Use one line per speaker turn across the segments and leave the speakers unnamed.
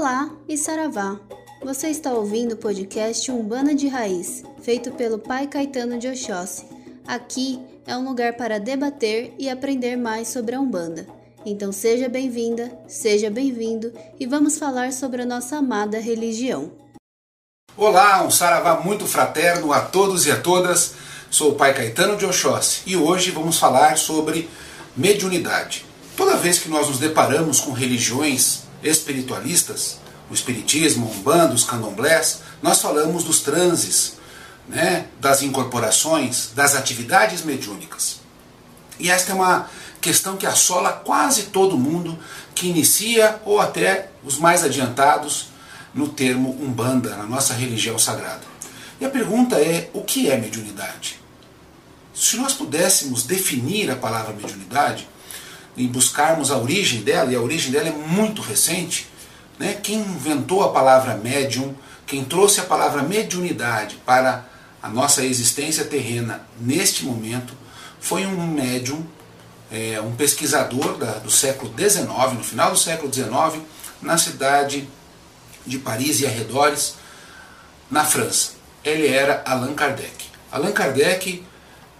Olá e Saravá! Você está ouvindo o podcast Umbanda de Raiz, feito pelo Pai Caetano de Oxóssi. Aqui é um lugar para debater e aprender mais sobre a Umbanda. Então seja bem-vinda, seja bem-vindo e vamos falar sobre a nossa amada religião.
Olá, um saravá muito fraterno a todos e a todas. Sou o Pai Caetano de Oxóssi e hoje vamos falar sobre mediunidade. Toda vez que nós nos deparamos com religiões espiritualistas, o espiritismo, o umbanda, os candomblés, nós falamos dos transes, né, das incorporações, das atividades mediúnicas. E esta é uma questão que assola quase todo mundo que inicia ou até os mais adiantados no termo umbanda, na nossa religião sagrada. E a pergunta é: o que é mediunidade? Se nós pudéssemos definir a palavra mediunidade, e buscarmos a origem dela, e a origem dela é muito recente, né? quem inventou a palavra médium, quem trouxe a palavra mediunidade para a nossa existência terrena neste momento, foi um médium, é, um pesquisador da, do século XIX, no final do século XIX, na cidade de Paris e arredores, na França. Ele era Allan Kardec. Allan Kardec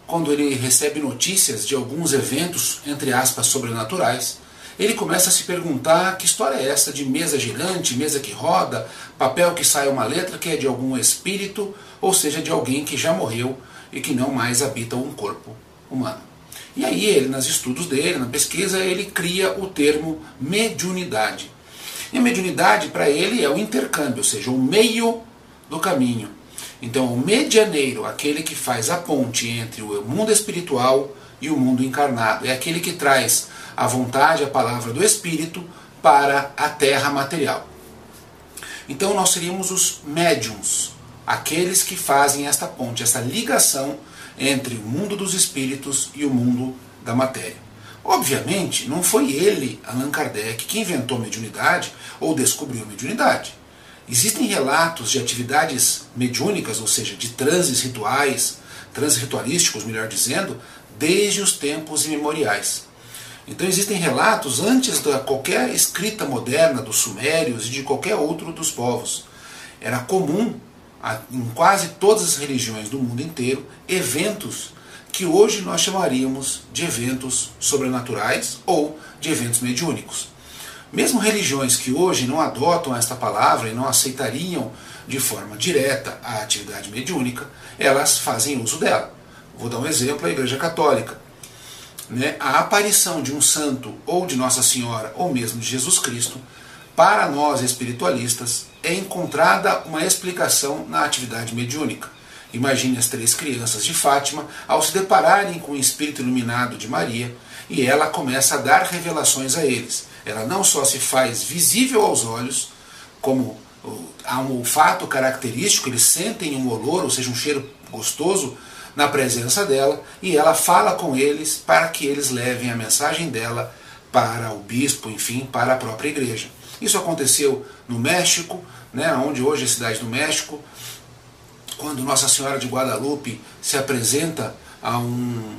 quando ele recebe notícias de alguns eventos, entre aspas, sobrenaturais, ele começa a se perguntar que história é essa de mesa girante, mesa que roda, papel que sai uma letra que é de algum espírito, ou seja, de alguém que já morreu e que não mais habita um corpo humano. E aí ele, nos estudos dele, na pesquisa, ele cria o termo mediunidade. E a mediunidade para ele é o intercâmbio, ou seja, o meio do caminho. Então, o medianeiro, aquele que faz a ponte entre o mundo espiritual e o mundo encarnado, é aquele que traz a vontade, a palavra do Espírito para a terra material. Então, nós seríamos os médiums, aqueles que fazem esta ponte, essa ligação entre o mundo dos espíritos e o mundo da matéria. Obviamente, não foi ele, Allan Kardec, que inventou a mediunidade ou descobriu a mediunidade. Existem relatos de atividades mediúnicas, ou seja, de transes rituais, transes ritualísticos, melhor dizendo, desde os tempos imemoriais. Então existem relatos antes da qualquer escrita moderna dos sumérios e de qualquer outro dos povos. Era comum em quase todas as religiões do mundo inteiro eventos que hoje nós chamaríamos de eventos sobrenaturais ou de eventos mediúnicos. Mesmo religiões que hoje não adotam esta palavra e não aceitariam de forma direta a atividade mediúnica, elas fazem uso dela. Vou dar um exemplo: a Igreja Católica. Né? A aparição de um santo, ou de Nossa Senhora, ou mesmo de Jesus Cristo, para nós espiritualistas, é encontrada uma explicação na atividade mediúnica. Imagine as três crianças de Fátima ao se depararem com o espírito iluminado de Maria e ela começa a dar revelações a eles. Ela não só se faz visível aos olhos, como há um olfato característico, eles sentem um olor, ou seja, um cheiro gostoso na presença dela, e ela fala com eles para que eles levem a mensagem dela para o bispo, enfim, para a própria igreja. Isso aconteceu no México, né, onde hoje é a cidade do México, quando Nossa Senhora de Guadalupe se apresenta a um,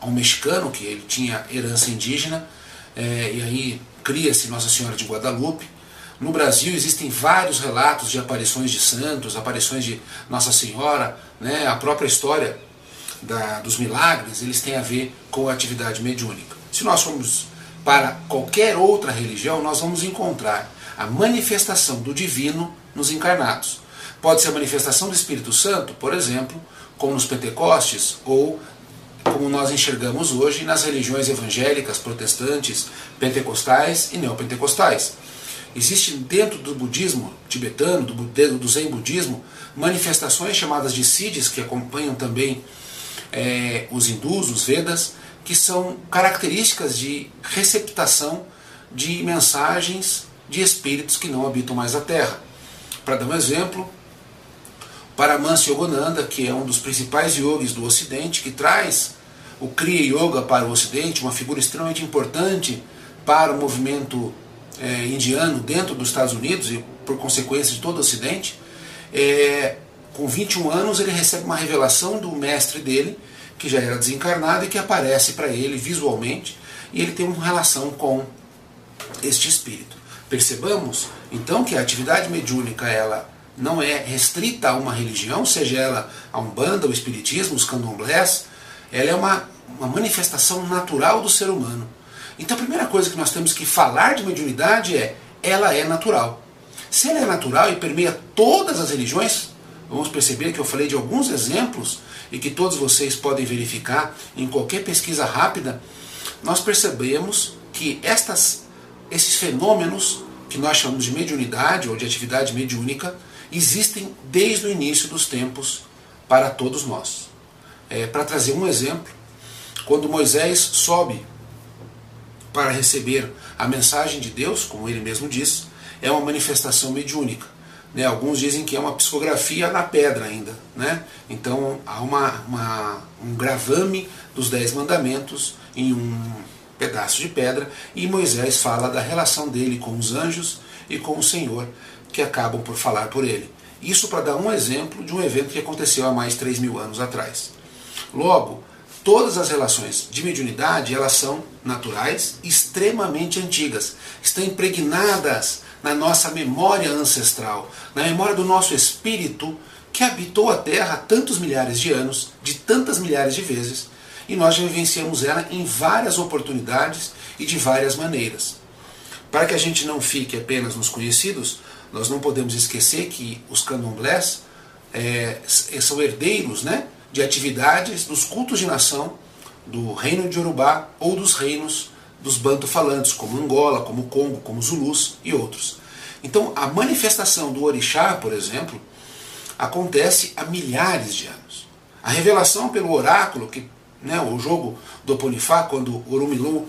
a um mexicano, que ele tinha herança indígena, é, e aí cria-se Nossa Senhora de Guadalupe. No Brasil existem vários relatos de aparições de santos, aparições de Nossa Senhora, né, a própria história da, dos milagres, eles têm a ver com a atividade mediúnica. Se nós formos para qualquer outra religião, nós vamos encontrar a manifestação do divino nos encarnados. Pode ser a manifestação do Espírito Santo, por exemplo, como nos Pentecostes, ou como nós enxergamos hoje nas religiões evangélicas, protestantes, pentecostais e neopentecostais. Existe dentro do budismo tibetano, do, do zen budismo, manifestações chamadas de siddhis, que acompanham também é, os hindus, os vedas, que são características de receptação de mensagens de espíritos que não habitam mais a Terra. Para dar um exemplo, Paramahansa Yogananda, que é um dos principais yogis do Ocidente, que traz o Kriya Yoga para o Ocidente, uma figura extremamente importante para o movimento é, indiano dentro dos Estados Unidos e por consequência de todo o Ocidente. É, com 21 anos ele recebe uma revelação do mestre dele, que já era desencarnado e que aparece para ele visualmente, e ele tem uma relação com este espírito. Percebamos Então que a atividade mediúnica ela não é restrita a uma religião, seja ela a Umbanda, o Espiritismo, os candomblés, ela é uma, uma manifestação natural do ser humano. Então a primeira coisa que nós temos que falar de mediunidade é ela é natural. Se ela é natural e permeia todas as religiões, vamos perceber que eu falei de alguns exemplos e que todos vocês podem verificar em qualquer pesquisa rápida, nós percebemos que estas, esses fenômenos que nós chamamos de mediunidade ou de atividade mediúnica existem desde o início dos tempos para todos nós. É, para trazer um exemplo, quando Moisés sobe para receber a mensagem de Deus, como ele mesmo diz, é uma manifestação mediúnica. Né? Alguns dizem que é uma psicografia na pedra ainda. Né? Então há uma, uma, um gravame dos Dez Mandamentos em um pedaço de pedra e Moisés fala da relação dele com os anjos e com o Senhor que acabam por falar por ele. Isso para dar um exemplo de um evento que aconteceu há mais de 3 mil anos atrás. Logo, todas as relações de mediunidade elas são naturais, extremamente antigas, estão impregnadas na nossa memória ancestral, na memória do nosso espírito que habitou a Terra tantos milhares de anos, de tantas milhares de vezes, e nós já vivenciamos ela em várias oportunidades e de várias maneiras. Para que a gente não fique apenas nos conhecidos, nós não podemos esquecer que os candomblés é, são herdeiros né, de atividades dos cultos de nação do reino de Urubá ou dos reinos dos banto-falantes, como Angola, como Congo, como Zulus e outros. Então, a manifestação do orixá, por exemplo, acontece há milhares de anos. A revelação pelo oráculo, que né, o jogo do Ponifá, quando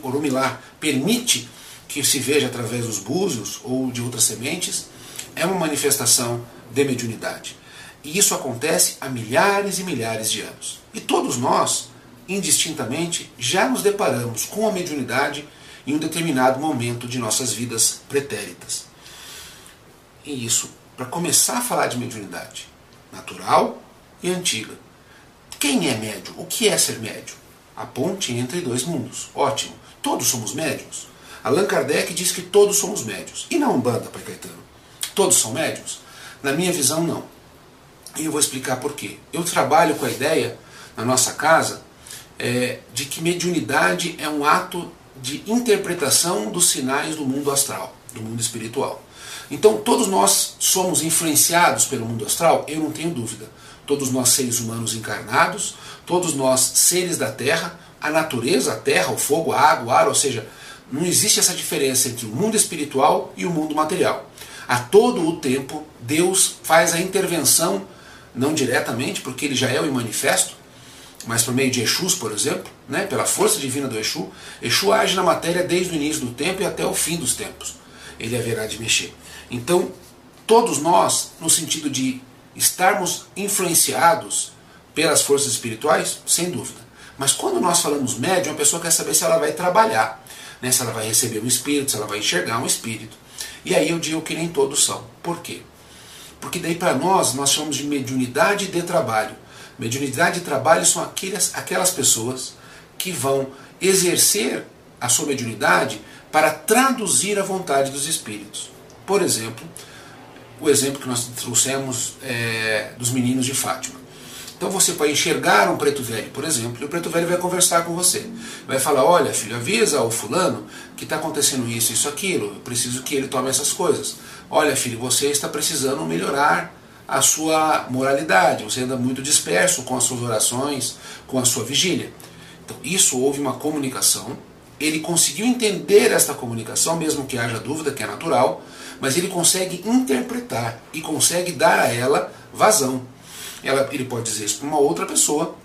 Orumilá permite que se veja através dos búzios ou de outras sementes, é uma manifestação de mediunidade. E isso acontece há milhares e milhares de anos. E todos nós, indistintamente, já nos deparamos com a mediunidade em um determinado momento de nossas vidas pretéritas. E isso, para começar a falar de mediunidade, natural e antiga. Quem é médium? O que é ser médium? A ponte entre dois mundos. Ótimo. Todos somos médiums? Allan Kardec diz que todos somos médios. E na Umbanda, Pai Caetano? Todos são médios? Na minha visão, não. E eu vou explicar por quê. Eu trabalho com a ideia, na nossa casa, é, de que mediunidade é um ato de interpretação dos sinais do mundo astral, do mundo espiritual. Então, todos nós somos influenciados pelo mundo astral? Eu não tenho dúvida. Todos nós, seres humanos encarnados, todos nós, seres da Terra, a natureza, a terra, o fogo, a água, o ar, ou seja, não existe essa diferença entre o mundo espiritual e o mundo material. A todo o tempo, Deus faz a intervenção, não diretamente, porque ele já é o manifesto, mas por meio de Exus, por exemplo, né, pela força divina do Exu, Exu age na matéria desde o início do tempo e até o fim dos tempos. Ele haverá de mexer. Então, todos nós, no sentido de estarmos influenciados pelas forças espirituais, sem dúvida. Mas quando nós falamos médium, a pessoa quer saber se ela vai trabalhar né, se ela vai receber um espírito, se ela vai enxergar um espírito. E aí eu digo que nem todos são. Por quê? Porque daí para nós, nós chamamos de mediunidade de trabalho. Mediunidade de trabalho são aquelas, aquelas pessoas que vão exercer a sua mediunidade para traduzir a vontade dos espíritos. Por exemplo, o exemplo que nós trouxemos é, dos meninos de Fátima. Então você vai enxergar um preto velho, por exemplo, e o preto velho vai conversar com você. Vai falar, olha filho, avisa ao fulano que está acontecendo isso, isso, aquilo, eu preciso que ele tome essas coisas. Olha filho, você está precisando melhorar a sua moralidade, você anda muito disperso com as suas orações, com a sua vigília. Então isso houve uma comunicação, ele conseguiu entender esta comunicação, mesmo que haja dúvida, que é natural, mas ele consegue interpretar e consegue dar a ela vazão ela, ele pode dizer isso para uma outra pessoa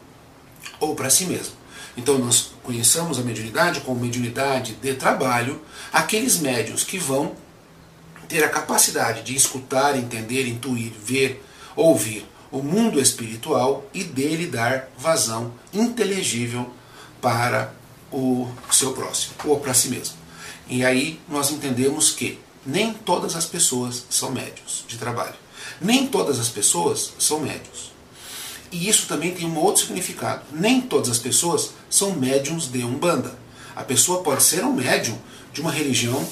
ou para si mesmo. Então nós conheçamos a mediunidade como mediunidade de trabalho, aqueles médios que vão ter a capacidade de escutar, entender, intuir, ver, ouvir o mundo espiritual e dele dar vazão inteligível para o seu próximo ou para si mesmo. E aí nós entendemos que nem todas as pessoas são médios de trabalho. Nem todas as pessoas são médios. E isso também tem um outro significado. Nem todas as pessoas são médiums de Umbanda. A pessoa pode ser um médium de uma religião,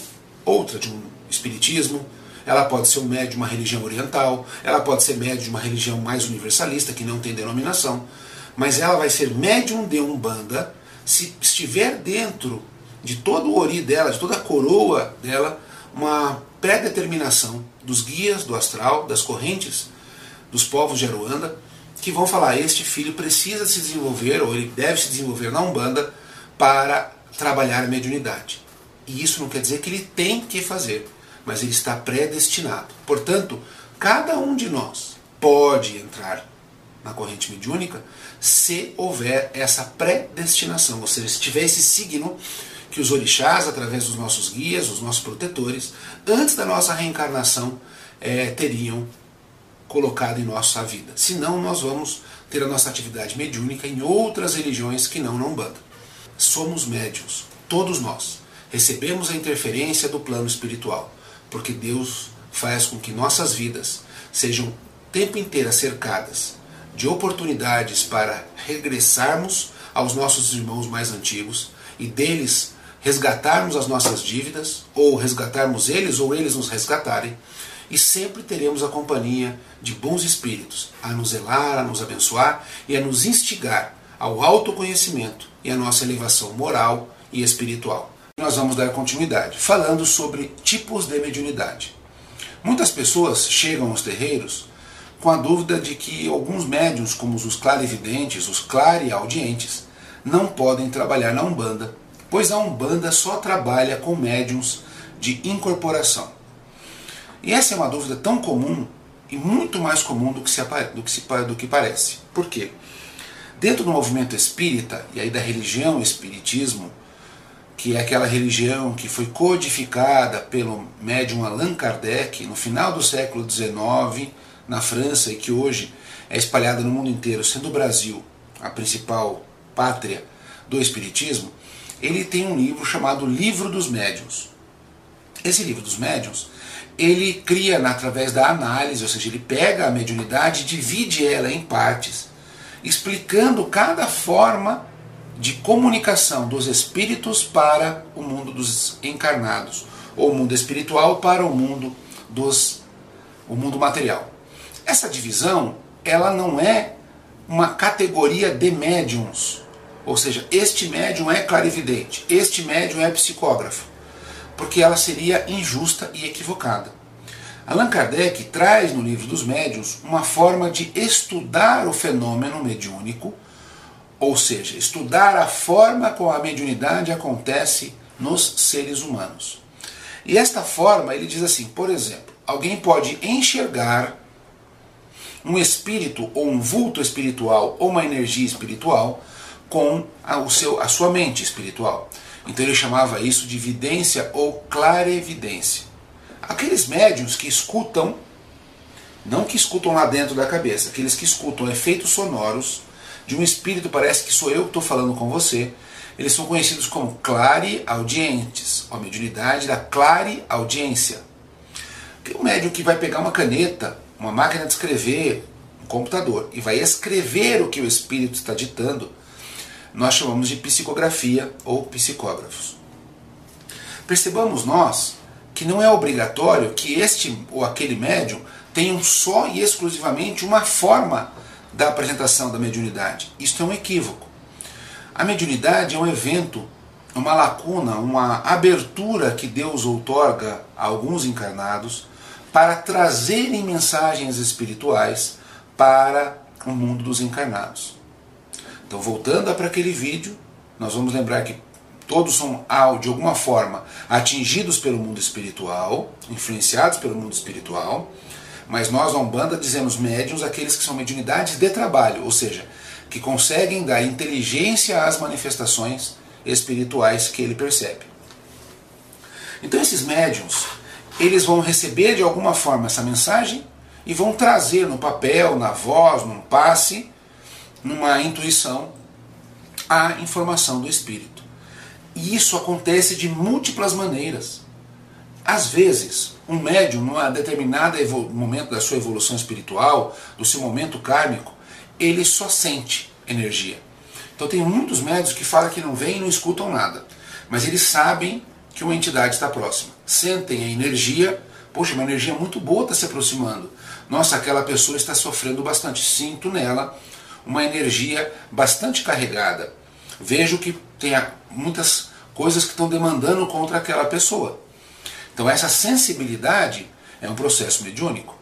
outra, de um espiritismo, ela pode ser um médium de uma religião oriental, ela pode ser médium de uma religião mais universalista, que não tem denominação, mas ela vai ser médium de Umbanda se estiver dentro de todo o ori dela, de toda a coroa dela, uma pré-determinação dos guias do astral, das correntes dos povos de Aruanda, que vão falar: este filho precisa se desenvolver, ou ele deve se desenvolver na Umbanda, para trabalhar a mediunidade. E isso não quer dizer que ele tem que fazer, mas ele está predestinado. Portanto, cada um de nós pode entrar na corrente mediúnica se houver essa predestinação, ou seja, se tiver esse signo que os orixás, através dos nossos guias, os nossos protetores, antes da nossa reencarnação, é, teriam colocado em nossa vida. Senão, nós vamos ter a nossa atividade mediúnica em outras religiões que não na Umbanda. Somos médios, todos nós. Recebemos a interferência do plano espiritual, porque Deus faz com que nossas vidas sejam o tempo inteiro cercadas de oportunidades para regressarmos aos nossos irmãos mais antigos e deles resgatarmos as nossas dívidas, ou resgatarmos eles, ou eles nos resgatarem, e sempre teremos a companhia de bons espíritos a nos zelar, a nos abençoar e a nos instigar ao autoconhecimento e à nossa elevação moral e espiritual. Nós vamos dar continuidade falando sobre tipos de mediunidade. Muitas pessoas chegam aos terreiros com a dúvida de que alguns médiums, como os clarividentes, os clareaudientes, não podem trabalhar na Umbanda, pois a Umbanda só trabalha com médiums de incorporação. E essa é uma dúvida tão comum e muito mais comum do que, se, do que, se, do que parece. Por quê? Dentro do movimento espírita, e aí da religião espiritismo, que é aquela religião que foi codificada pelo médium Allan Kardec no final do século XIX, na França e que hoje é espalhada no mundo inteiro, sendo o Brasil a principal pátria do Espiritismo, ele tem um livro chamado Livro dos Médiuns. Esse livro dos médiuns, ele cria através da análise, ou seja, ele pega a mediunidade e divide ela em partes, explicando cada forma de comunicação dos espíritos para o mundo dos encarnados, ou o mundo espiritual para o mundo dos o mundo material. Essa divisão, ela não é uma categoria de médiums. Ou seja, este médium é clarividente, este médium é psicógrafo, porque ela seria injusta e equivocada. Allan Kardec traz no livro dos médiuns uma forma de estudar o fenômeno mediúnico, ou seja, estudar a forma como a mediunidade acontece nos seres humanos. E esta forma, ele diz assim, por exemplo, alguém pode enxergar um espírito ou um vulto espiritual ou uma energia espiritual com a, o seu, a sua mente espiritual. Então ele chamava isso de vidência ou clarevidência. Aqueles médiums que escutam, não que escutam lá dentro da cabeça, aqueles que escutam efeitos sonoros de um espírito, parece que sou eu que estou falando com você, eles são conhecidos como clareaudientes, a mediunidade da clareaudiência. Um médium que vai pegar uma caneta uma máquina de escrever, um computador, e vai escrever o que o espírito está ditando, nós chamamos de psicografia ou psicógrafos. Percebamos nós que não é obrigatório que este ou aquele médium tenham só e exclusivamente uma forma da apresentação da mediunidade. Isto é um equívoco. A mediunidade é um evento, uma lacuna, uma abertura que Deus outorga a alguns encarnados para trazerem mensagens espirituais para o mundo dos encarnados. Então, voltando para aquele vídeo, nós vamos lembrar que todos são, de alguma forma, atingidos pelo mundo espiritual, influenciados pelo mundo espiritual, mas nós, na Umbanda, dizemos médiums aqueles que são mediunidades de trabalho, ou seja, que conseguem dar inteligência às manifestações espirituais que ele percebe. Então, esses médiums, eles vão receber de alguma forma essa mensagem e vão trazer no papel, na voz, num passe, numa intuição, a informação do espírito. E isso acontece de múltiplas maneiras. Às vezes, um médium, num determinado momento da sua evolução espiritual, do seu momento kármico, ele só sente energia. Então tem muitos médios que falam que não veem e não escutam nada, mas eles sabem que uma entidade está próxima. Sentem a energia Poxa, uma energia muito boa está se aproximando. Nossa, aquela pessoa está sofrendo bastante. Sinto nela uma energia bastante carregada. Vejo que tem muitas coisas que estão demandando contra aquela pessoa. Então, essa sensibilidade é um processo mediúnico.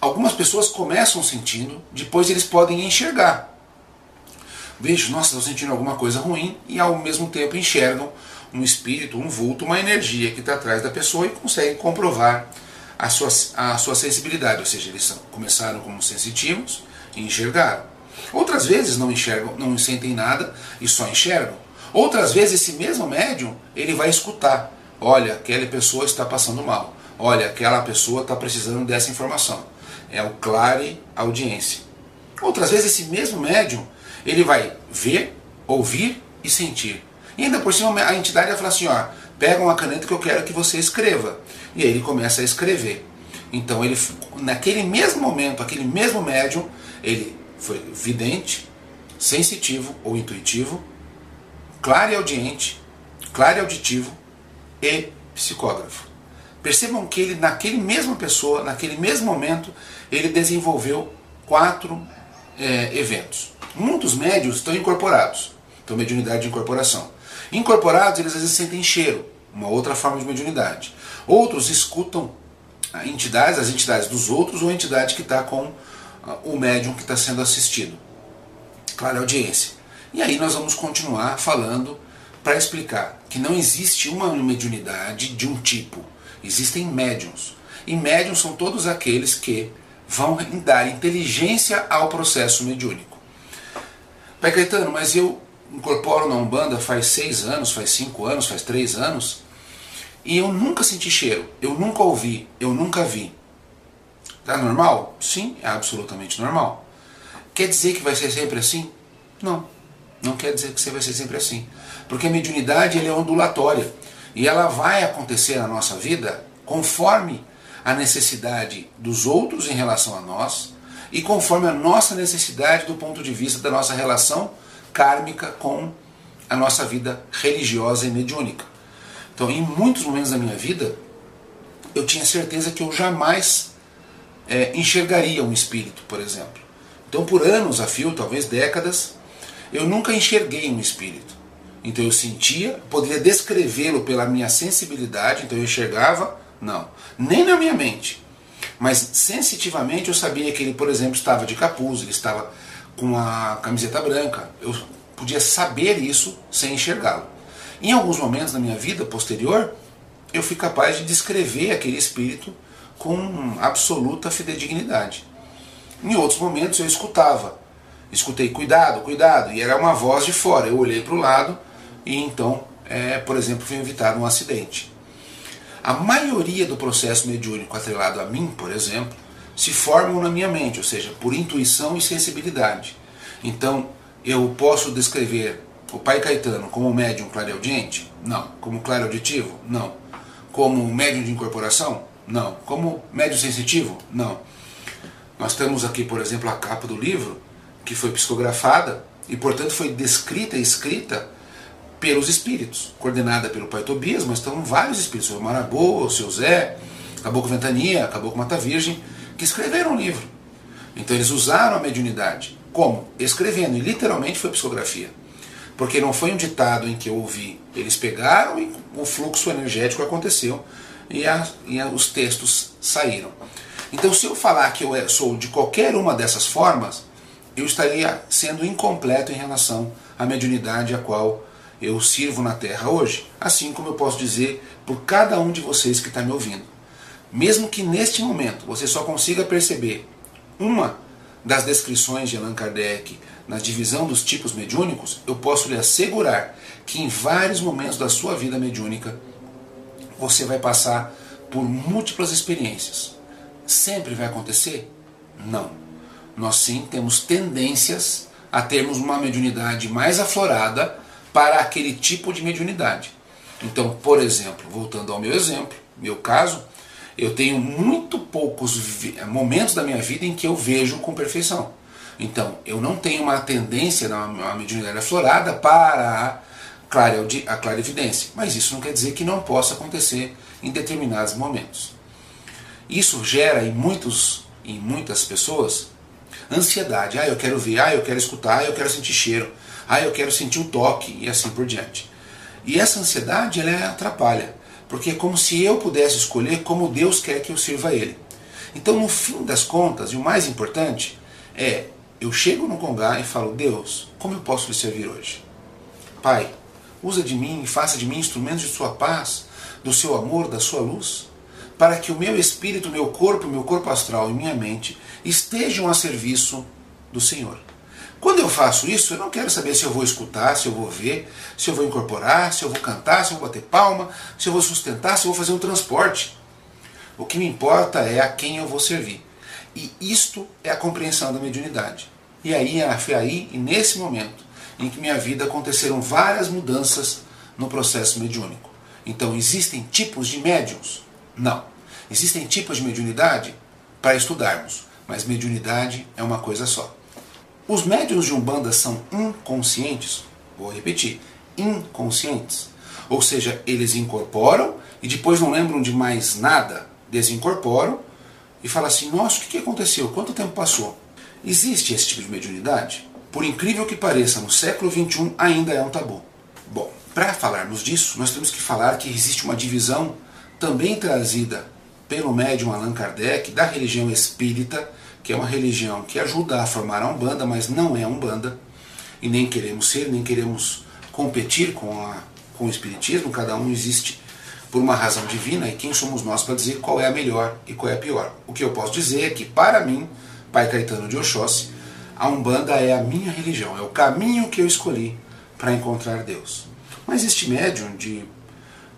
Algumas pessoas começam sentindo, depois eles podem enxergar. Vejo, nossa, estou sentindo alguma coisa ruim e ao mesmo tempo enxergam um espírito, um vulto, uma energia que está atrás da pessoa e conseguem comprovar a sua, a sua sensibilidade. Ou seja, eles começaram como sensitivos e enxergaram. Outras vezes não enxergam, não sentem nada e só enxergam. Outras vezes esse mesmo médium ele vai escutar. Olha, aquela pessoa está passando mal. Olha, aquela pessoa está precisando dessa informação. É o clare audiência. Outras vezes esse mesmo médium ele vai ver, ouvir e sentir. E ainda por cima a entidade vai falar assim, ó, pega uma caneta que eu quero que você escreva. E aí ele começa a escrever. Então ele naquele mesmo momento, aquele mesmo médium, ele foi vidente, sensitivo ou intuitivo, claro e audiente, claro e auditivo e psicógrafo. Percebam que ele, naquele mesma pessoa, naquele mesmo momento, ele desenvolveu quatro é, eventos. Muitos médios estão incorporados, então mediunidade de incorporação. Incorporados, eles às vezes sentem cheiro, uma outra forma de mediunidade. Outros escutam entidades, as entidades dos outros ou a entidade que está com o médium que está sendo assistido. Claro, audiência. E aí nós vamos continuar falando para explicar que não existe uma mediunidade de um tipo. Existem médiums. E médiums são todos aqueles que vão dar inteligência ao processo mediúnico. Pai Caetano, mas eu incorporo na Umbanda faz seis anos, faz cinco anos, faz três anos, e eu nunca senti cheiro, eu nunca ouvi, eu nunca vi. Tá normal? Sim, é absolutamente normal. Quer dizer que vai ser sempre assim? Não. Não quer dizer que você vai ser sempre assim. Porque a mediunidade é ondulatória. E ela vai acontecer na nossa vida conforme a necessidade dos outros em relação a nós e conforme a nossa necessidade do ponto de vista da nossa relação kármica com a nossa vida religiosa e mediúnica. Então, em muitos momentos da minha vida, eu tinha certeza que eu jamais é, enxergaria um espírito, por exemplo. Então, por anos a fio, talvez décadas, eu nunca enxerguei um espírito. Então eu sentia, poderia descrevê-lo pela minha sensibilidade, então eu enxergava, não, nem na minha mente. Mas sensitivamente eu sabia que ele, por exemplo, estava de capuz, ele estava com a camiseta branca. Eu podia saber isso sem enxergá-lo. Em alguns momentos da minha vida posterior, eu fui capaz de descrever aquele espírito com absoluta fidedignidade. Em outros momentos eu escutava. Escutei, cuidado, cuidado, e era uma voz de fora. Eu olhei para o lado e então, é, por exemplo, foi evitado um acidente. A maioria do processo mediúnico atrelado a mim, por exemplo, se formam na minha mente, ou seja, por intuição e sensibilidade. Então, eu posso descrever o pai Caetano como médium clareaudiente? Não. Como clareauditivo? Não. Como médium de incorporação? Não. Como médio sensitivo? Não. Nós temos aqui, por exemplo, a capa do livro, que foi psicografada e, portanto, foi descrita e escrita pelos espíritos, coordenada pelo pai Tobias, mas estão vários espíritos, o Marabô, o seu Zé, acabou com Ventania, acabou com Mata Virgem, que escreveram o livro. Então eles usaram a mediunidade. Como? Escrevendo, e literalmente foi psicografia. Porque não foi um ditado em que eu ouvi. Eles pegaram e o fluxo energético aconteceu e, a, e a, os textos saíram. Então, se eu falar que eu é, sou de qualquer uma dessas formas, eu estaria sendo incompleto em relação à mediunidade a qual eu sirvo na Terra hoje, assim como eu posso dizer por cada um de vocês que está me ouvindo. Mesmo que neste momento você só consiga perceber uma das descrições de Allan Kardec na divisão dos tipos mediúnicos, eu posso lhe assegurar que em vários momentos da sua vida mediúnica você vai passar por múltiplas experiências. Sempre vai acontecer? Não. Nós sim temos tendências a termos uma mediunidade mais aflorada para aquele tipo de mediunidade. Então, por exemplo, voltando ao meu exemplo, meu caso, eu tenho muito poucos momentos da minha vida em que eu vejo com perfeição. Então, eu não tenho uma tendência na mediunidade aflorada para a clarividência. Mas isso não quer dizer que não possa acontecer em determinados momentos. Isso gera em muitos em muitas pessoas ansiedade. Ah, eu quero ver, ah, eu quero escutar, ah, eu quero sentir cheiro, ah, eu quero sentir o toque e assim por diante. E essa ansiedade ela atrapalha, porque é como se eu pudesse escolher como Deus quer que eu sirva a Ele. Então, no fim das contas, e o mais importante é eu chego no congá e falo: Deus, como eu posso lhe servir hoje? Pai, usa de mim e faça de mim instrumentos de Sua paz, do Seu amor, da Sua luz, para que o meu espírito, meu corpo, meu corpo astral e minha mente estejam a serviço do Senhor. Quando eu faço isso, eu não quero saber se eu vou escutar, se eu vou ver, se eu vou incorporar, se eu vou cantar, se eu vou bater palma, se eu vou sustentar, se eu vou fazer um transporte. O que me importa é a quem eu vou servir. E isto é a compreensão da mediunidade. E aí aí e nesse momento em que minha vida aconteceram várias mudanças no processo mediúnico. Então existem tipos de médiums? Não. Existem tipos de mediunidade para estudarmos, mas mediunidade é uma coisa só. Os médiums de Umbanda são inconscientes? Vou repetir, inconscientes. Ou seja, eles incorporam e depois não lembram de mais nada, desincorporam e falam assim: nossa, o que aconteceu? Quanto tempo passou? Existe esse tipo de mediunidade? Por incrível que pareça, no século XXI ainda é um tabu. Bom, para falarmos disso, nós temos que falar que existe uma divisão também trazida pelo médium Allan Kardec da religião espírita, que é uma religião que ajuda a formar a Umbanda, mas não é Umbanda, e nem queremos ser, nem queremos competir com, a, com o Espiritismo, cada um existe por uma razão divina, e quem somos nós para dizer qual é a melhor e qual é a pior? O que eu posso dizer é que, para mim, Pai Caetano de Oxóssi, a Umbanda é a minha religião, é o caminho que eu escolhi para encontrar Deus. Mas este médium de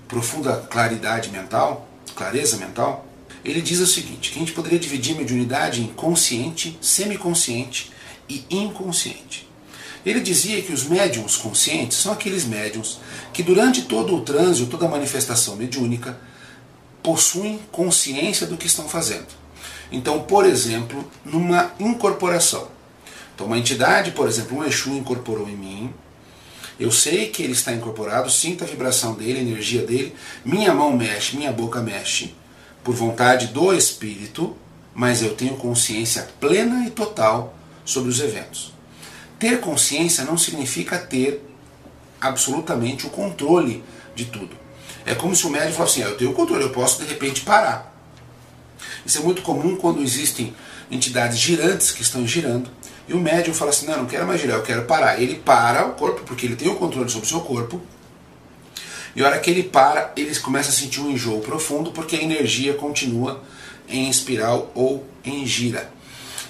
profunda claridade mental, clareza mental, ele diz o seguinte, que a gente poderia dividir a mediunidade em consciente, semiconsciente e inconsciente. Ele dizia que os médiums conscientes são aqueles médiums que durante todo o trânsito, toda a manifestação mediúnica, possuem consciência do que estão fazendo. Então, por exemplo, numa incorporação. Então, uma entidade, por exemplo, um Exu incorporou em mim, eu sei que ele está incorporado, sinto a vibração dele, a energia dele, minha mão mexe, minha boca mexe, por vontade do Espírito, mas eu tenho consciência plena e total sobre os eventos. Ter consciência não significa ter absolutamente o controle de tudo. É como se o médico falasse assim: ah, eu tenho o controle, eu posso de repente parar. Isso é muito comum quando existem entidades girantes que estão girando e o médium fala assim: não, não quero mais girar, eu quero parar. Ele para o corpo, porque ele tem o controle sobre o seu corpo. E a hora que ele para, ele começa a sentir um enjoo profundo, porque a energia continua em espiral ou em gira.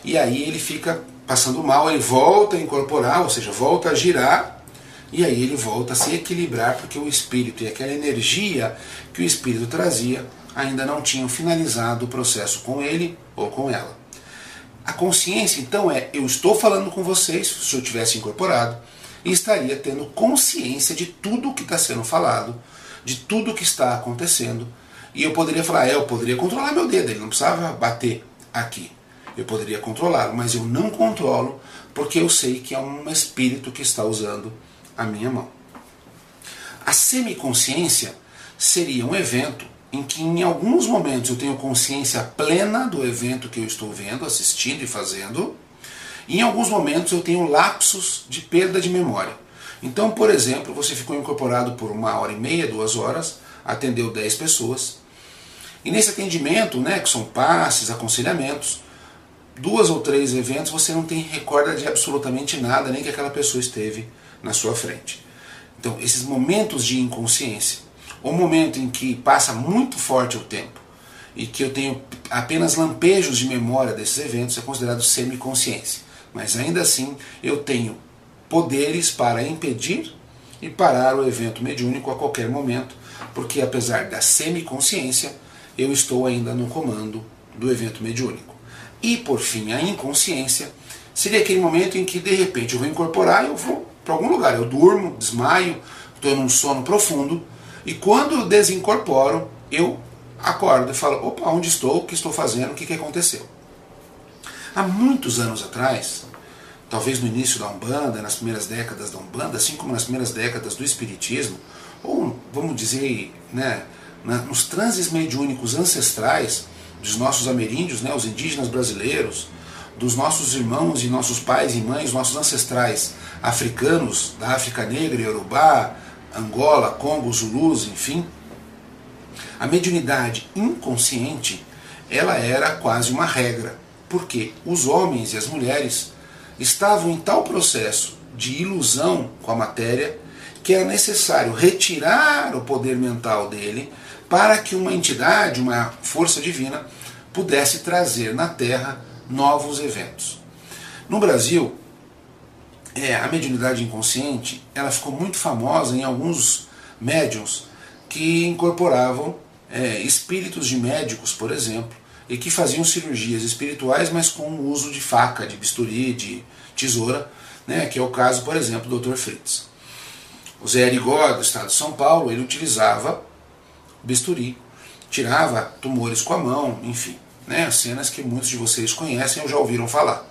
E aí ele fica passando mal, ele volta a incorporar, ou seja, volta a girar, e aí ele volta a se equilibrar, porque o espírito e aquela energia que o espírito trazia ainda não tinham finalizado o processo com ele ou com ela. A consciência, então, é eu estou falando com vocês, se eu tivesse incorporado, e estaria tendo consciência de tudo o que está sendo falado, de tudo o que está acontecendo. E eu poderia falar, é, eu poderia controlar meu dedo, ele não precisava bater aqui. Eu poderia controlá-lo, mas eu não controlo porque eu sei que é um espírito que está usando a minha mão. A semiconsciência seria um evento em que em alguns momentos eu tenho consciência plena do evento que eu estou vendo, assistindo e fazendo, e em alguns momentos eu tenho lapsos de perda de memória. Então, por exemplo, você ficou incorporado por uma hora e meia, duas horas, atendeu 10 pessoas, e nesse atendimento, né, que são passes, aconselhamentos, duas ou três eventos você não tem recorda de absolutamente nada, nem que aquela pessoa esteve na sua frente. Então, esses momentos de inconsciência o momento em que passa muito forte o tempo e que eu tenho apenas lampejos de memória desses eventos é considerado semiconsciência. Mas ainda assim eu tenho poderes para impedir e parar o evento mediúnico a qualquer momento, porque apesar da semiconsciência, eu estou ainda no comando do evento mediúnico. E por fim, a inconsciência seria aquele momento em que de repente eu vou incorporar e eu vou para algum lugar, eu durmo, desmaio, estou num sono profundo e quando desincorporo, eu acordo e falo: opa, onde estou? O que estou fazendo? O que, que aconteceu? Há muitos anos atrás, talvez no início da Umbanda, nas primeiras décadas da Umbanda, assim como nas primeiras décadas do Espiritismo, ou vamos dizer, né, nos transes mediúnicos ancestrais, dos nossos ameríndios, né, os indígenas brasileiros, dos nossos irmãos e nossos pais e mães, nossos ancestrais africanos, da África Negra, Yorubá, Angola, Congo, Zulus, enfim, a mediunidade inconsciente, ela era quase uma regra, porque os homens e as mulheres estavam em tal processo de ilusão com a matéria que era necessário retirar o poder mental dele para que uma entidade, uma força divina, pudesse trazer na Terra novos eventos. No Brasil, é, a mediunidade inconsciente ela ficou muito famosa em alguns médiums que incorporavam é, espíritos de médicos, por exemplo, e que faziam cirurgias espirituais, mas com o uso de faca, de bisturi, de tesoura, né, que é o caso, por exemplo, do Dr. Fritz. O Zé Arigó, do estado de São Paulo, ele utilizava bisturi, tirava tumores com a mão, enfim, né, cenas que muitos de vocês conhecem ou já ouviram falar.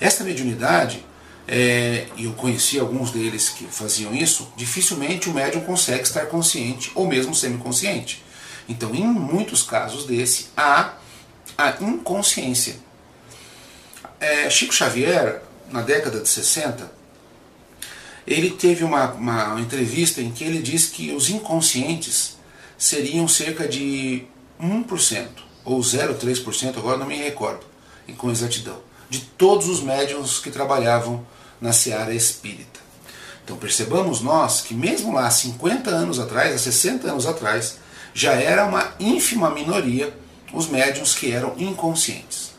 Esta mediunidade, é, e eu conheci alguns deles que faziam isso, dificilmente o médium consegue estar consciente ou mesmo semiconsciente. Então, em muitos casos desse, há a inconsciência. É, Chico Xavier, na década de 60, ele teve uma, uma entrevista em que ele disse que os inconscientes seriam cerca de 1% ou 0,3%, agora não me recordo com exatidão, de todos os médiums que trabalhavam na seara espírita. Então percebamos nós que mesmo lá 50 anos atrás, há 60 anos atrás, já era uma ínfima minoria os médiums que eram inconscientes.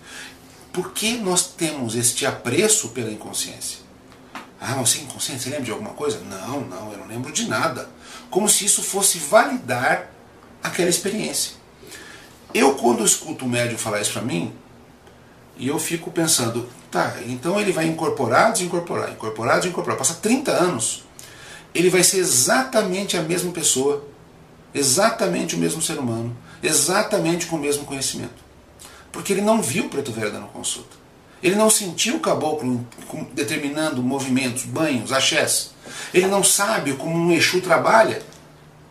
Por que nós temos este apreço pela inconsciência? Ah, você é inconsciente? Você lembra de alguma coisa? Não, não, eu não lembro de nada. Como se isso fosse validar aquela experiência. Eu, quando escuto o médium falar isso para mim, e eu fico pensando, tá, então ele vai incorporar, desincorporar, incorporar, desincorporar. Passa 30 anos, ele vai ser exatamente a mesma pessoa, exatamente o mesmo ser humano, exatamente com o mesmo conhecimento. Porque ele não viu o preto velho dando consulta. Ele não sentiu o caboclo determinando movimentos, banhos, axés. Ele não sabe como um Exu trabalha,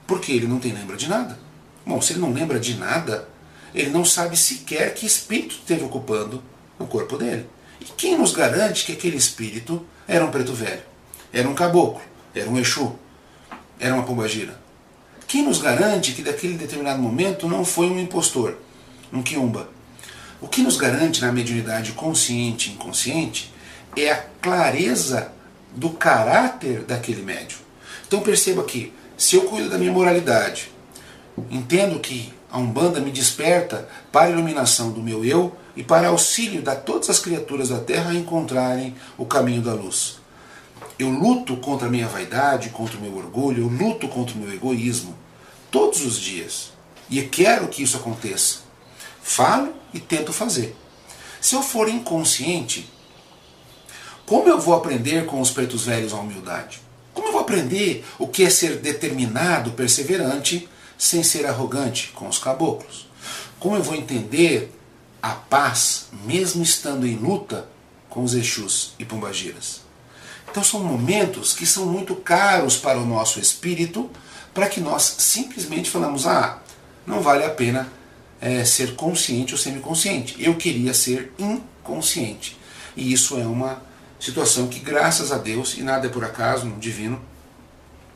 porque ele não tem lembra de nada. Bom, se ele não lembra de nada, ele não sabe sequer que espírito esteve ocupando o corpo dele. E quem nos garante que aquele espírito era um preto velho? Era um caboclo? Era um Exu? Era uma pombagira? Quem nos garante que daquele determinado momento não foi um impostor, um quiumba? O que nos garante na mediunidade consciente e inconsciente é a clareza do caráter daquele médium. Então perceba que, se eu cuido da minha moralidade, entendo que a Umbanda me desperta para a iluminação do meu eu e para auxílio de todas as criaturas da Terra a encontrarem o caminho da luz. Eu luto contra a minha vaidade, contra o meu orgulho, eu luto contra o meu egoísmo todos os dias. E quero que isso aconteça. Falo e tento fazer. Se eu for inconsciente, como eu vou aprender com os pretos velhos a humildade? Como eu vou aprender o que é ser determinado, perseverante, sem ser arrogante com os caboclos? Como eu vou entender a paz, mesmo estando em luta com os Exus e Pombagiras? Então são momentos que são muito caros para o nosso espírito, para que nós simplesmente falamos, ah, não vale a pena é, ser consciente ou semiconsciente. Eu queria ser inconsciente. E isso é uma situação que, graças a Deus, e nada é por acaso, no divino,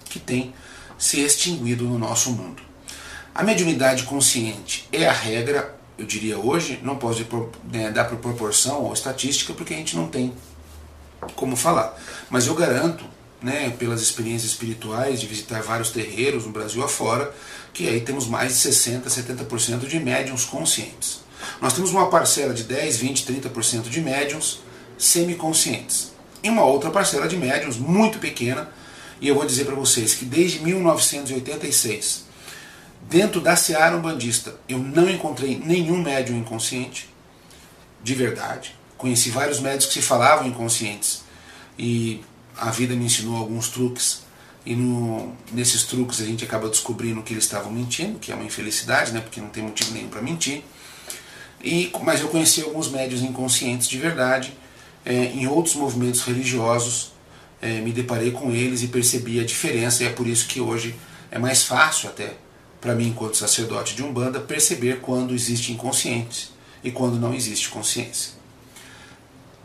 que tem se extinguido no nosso mundo. A mediunidade consciente é a regra, eu diria hoje, não posso né, dar por proporção ou estatística, porque a gente não tem como falar. Mas eu garanto, né, pelas experiências espirituais de visitar vários terreiros no Brasil afora, que aí temos mais de 60%, 70% de médiums conscientes. Nós temos uma parcela de 10, 20, 30% de médiums semiconscientes. E uma outra parcela de médiums muito pequena, e eu vou dizer para vocês que desde 1986, dentro da Seara Umbandista, eu não encontrei nenhum médium inconsciente, de verdade. Conheci vários médicos que se falavam inconscientes e a vida me ensinou alguns truques e no, nesses truques a gente acaba descobrindo que eles estavam mentindo, que é uma infelicidade, né, porque não tem motivo nenhum para mentir. E, mas eu conheci alguns médios inconscientes de verdade, é, em outros movimentos religiosos, é, me deparei com eles e percebi a diferença, e é por isso que hoje é mais fácil até para mim, enquanto sacerdote de Umbanda, perceber quando existe inconsciente e quando não existe consciência.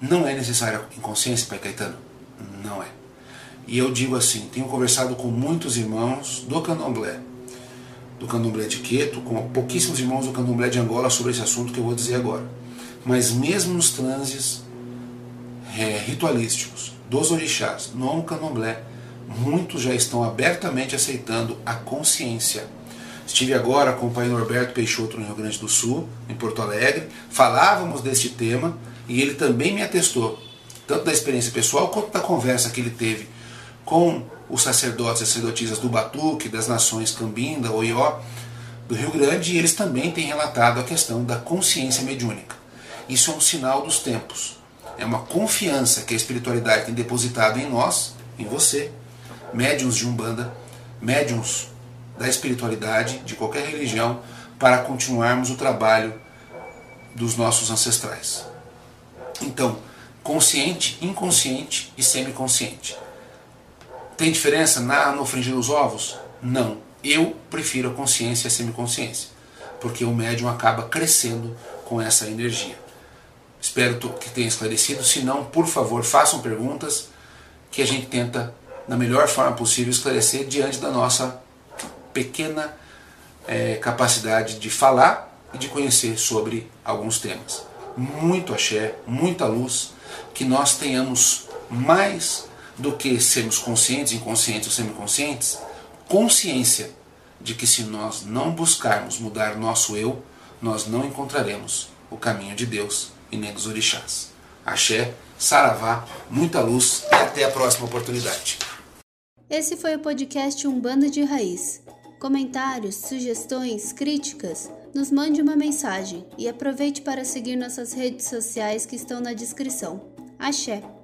Não é necessária inconsciência, Pai Caetano? Não é. E eu digo assim, tenho conversado com muitos irmãos do candomblé, do candomblé de Queto, com pouquíssimos irmãos do candomblé de Angola sobre esse assunto que eu vou dizer agora. Mas mesmo nos transes é, ritualísticos dos orixás no candomblé, muitos já estão abertamente aceitando a consciência. Estive agora com o Norberto Peixoto no Rio Grande do Sul, em Porto Alegre, falávamos deste tema e ele também me atestou, tanto da experiência pessoal quanto da conversa que ele teve com os sacerdotes e sacerdotisas do Batuque, das nações Cambinda, Oió, do Rio Grande, e eles também têm relatado a questão da consciência mediúnica. Isso é um sinal dos tempos. É uma confiança que a espiritualidade tem depositado em nós, em você, médiums de Umbanda, médiums da espiritualidade, de qualquer religião, para continuarmos o trabalho dos nossos ancestrais. Então, consciente, inconsciente e semiconsciente. Tem diferença na, no fringir dos ovos? Não. Eu prefiro a consciência e a semiconsciência, porque o médium acaba crescendo com essa energia. Espero que tenha esclarecido. Se não, por favor, façam perguntas que a gente tenta, da melhor forma possível, esclarecer diante da nossa pequena é, capacidade de falar e de conhecer sobre alguns temas. Muito axé, muita luz, que nós tenhamos mais do que sermos conscientes, inconscientes ou semiconscientes, consciência de que se nós não buscarmos mudar nosso eu, nós não encontraremos o caminho de Deus e nem dos orixás. Axé, Saravá, muita luz e até a próxima oportunidade.
Esse foi o podcast Umbanda de Raiz. Comentários, sugestões, críticas, nos mande uma mensagem e aproveite para seguir nossas redes sociais que estão na descrição. Axé!